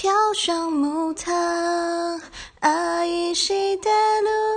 飘上木塔，阿依稀的路。